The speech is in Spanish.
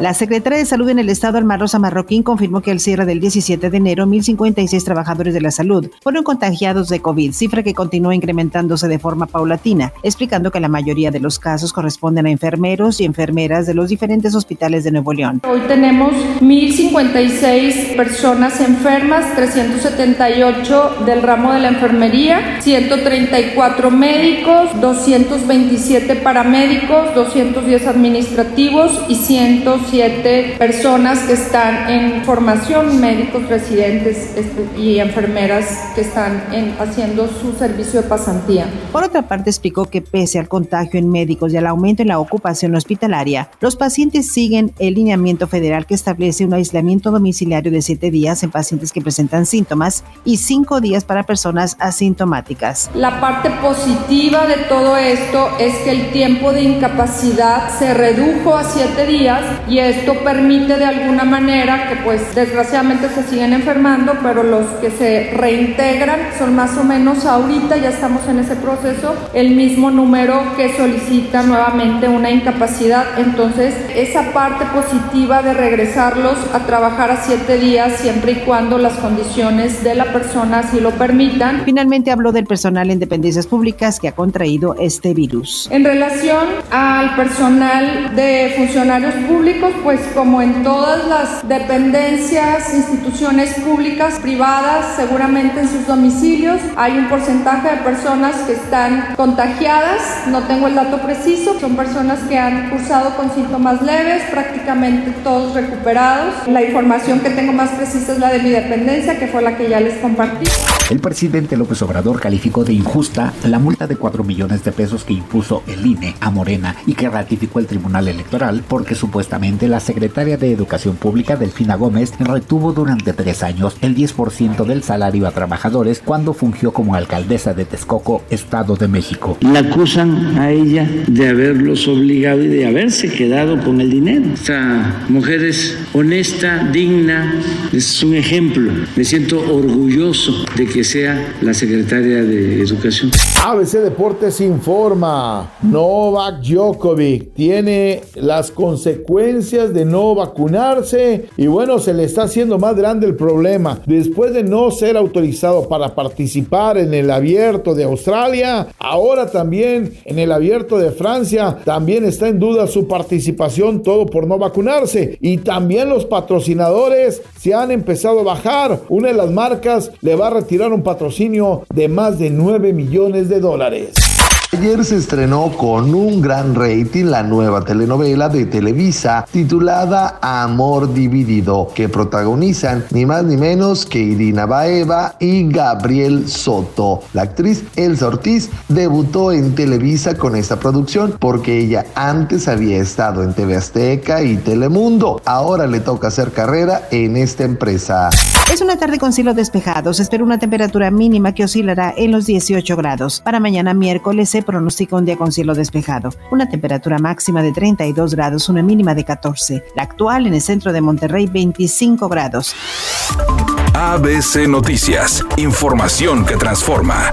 La secretaria de Salud en el Estado, Alma Rosa Marroquín, confirmó que al cierre del 17 de enero, 1.056 trabajadores de la salud fueron contagiados de COVID, cifra que continúa incrementándose de forma paulatina, explicando que la mayoría de los casos corresponden a enfermeros y enfermeras de los diferentes hospitales de Nuevo León. Hoy tenemos 1.056 personas enfermas, 378 del ramo de la enfermería, 134 médicos, 227 paramédicos, 210 administrativos y 100 siete personas que están en formación, médicos residentes este, y enfermeras que están haciendo su servicio de pasantía. Por otra parte, explicó que pese al contagio en médicos y al aumento en la ocupación hospitalaria, los pacientes siguen el lineamiento federal que establece un aislamiento domiciliario de siete días en pacientes que presentan síntomas y cinco días para personas asintomáticas. La parte positiva de todo esto es que el tiempo de incapacidad se redujo a siete días y esto permite de alguna manera que pues desgraciadamente se siguen enfermando, pero los que se reintegran son más o menos ahorita, ya estamos en ese proceso, el mismo número que solicita nuevamente una incapacidad. Entonces, esa parte positiva de regresarlos a trabajar a siete días siempre y cuando las condiciones de la persona así lo permitan. Finalmente habló del personal en dependencias públicas que ha contraído este virus. En relación al personal de funcionarios públicos, pues como en todas las dependencias, instituciones públicas, privadas, seguramente en sus domicilios hay un porcentaje de personas que están contagiadas, no tengo el dato preciso, son personas que han cursado con síntomas leves, prácticamente todos recuperados. La información que tengo más precisa es la de mi dependencia, que fue la que ya les compartí. El presidente López Obrador calificó de injusta la multa de 4 millones de pesos que impuso el INE a Morena y que ratificó el Tribunal Electoral porque supuestamente la secretaria de Educación Pública, Delfina Gómez, retuvo durante tres años el 10% del salario a trabajadores cuando fungió como alcaldesa de Texcoco, Estado de México. La acusan a ella de haberlos obligado y de haberse quedado con el dinero. Esta mujer es honesta, digna, es un ejemplo. Me siento orgulloso de que que sea la secretaria de Educación. ABC Deportes informa, Novak Djokovic tiene las consecuencias de no vacunarse y bueno, se le está haciendo más grande el problema. Después de no ser autorizado para participar en el abierto de Australia, ahora también en el abierto de Francia, también está en duda su participación, todo por no vacunarse. Y también los patrocinadores se han empezado a bajar. Una de las marcas le va a retirar un patrocinio de más de 9 millones de dólares. Ayer se estrenó con un gran rating la nueva telenovela de Televisa titulada Amor Dividido, que protagonizan ni más ni menos que Irina Baeva y Gabriel Soto. La actriz Elsa Ortiz debutó en Televisa con esta producción porque ella antes había estado en TV Azteca y Telemundo. Ahora le toca hacer carrera en esta empresa. Es una tarde con cielo despejado. Se espera una temperatura mínima que oscilará en los 18 grados. Para mañana miércoles se pronostica un día con cielo despejado. Una temperatura máxima de 32 grados, una mínima de 14. La actual en el centro de Monterrey 25 grados. ABC Noticias. Información que transforma.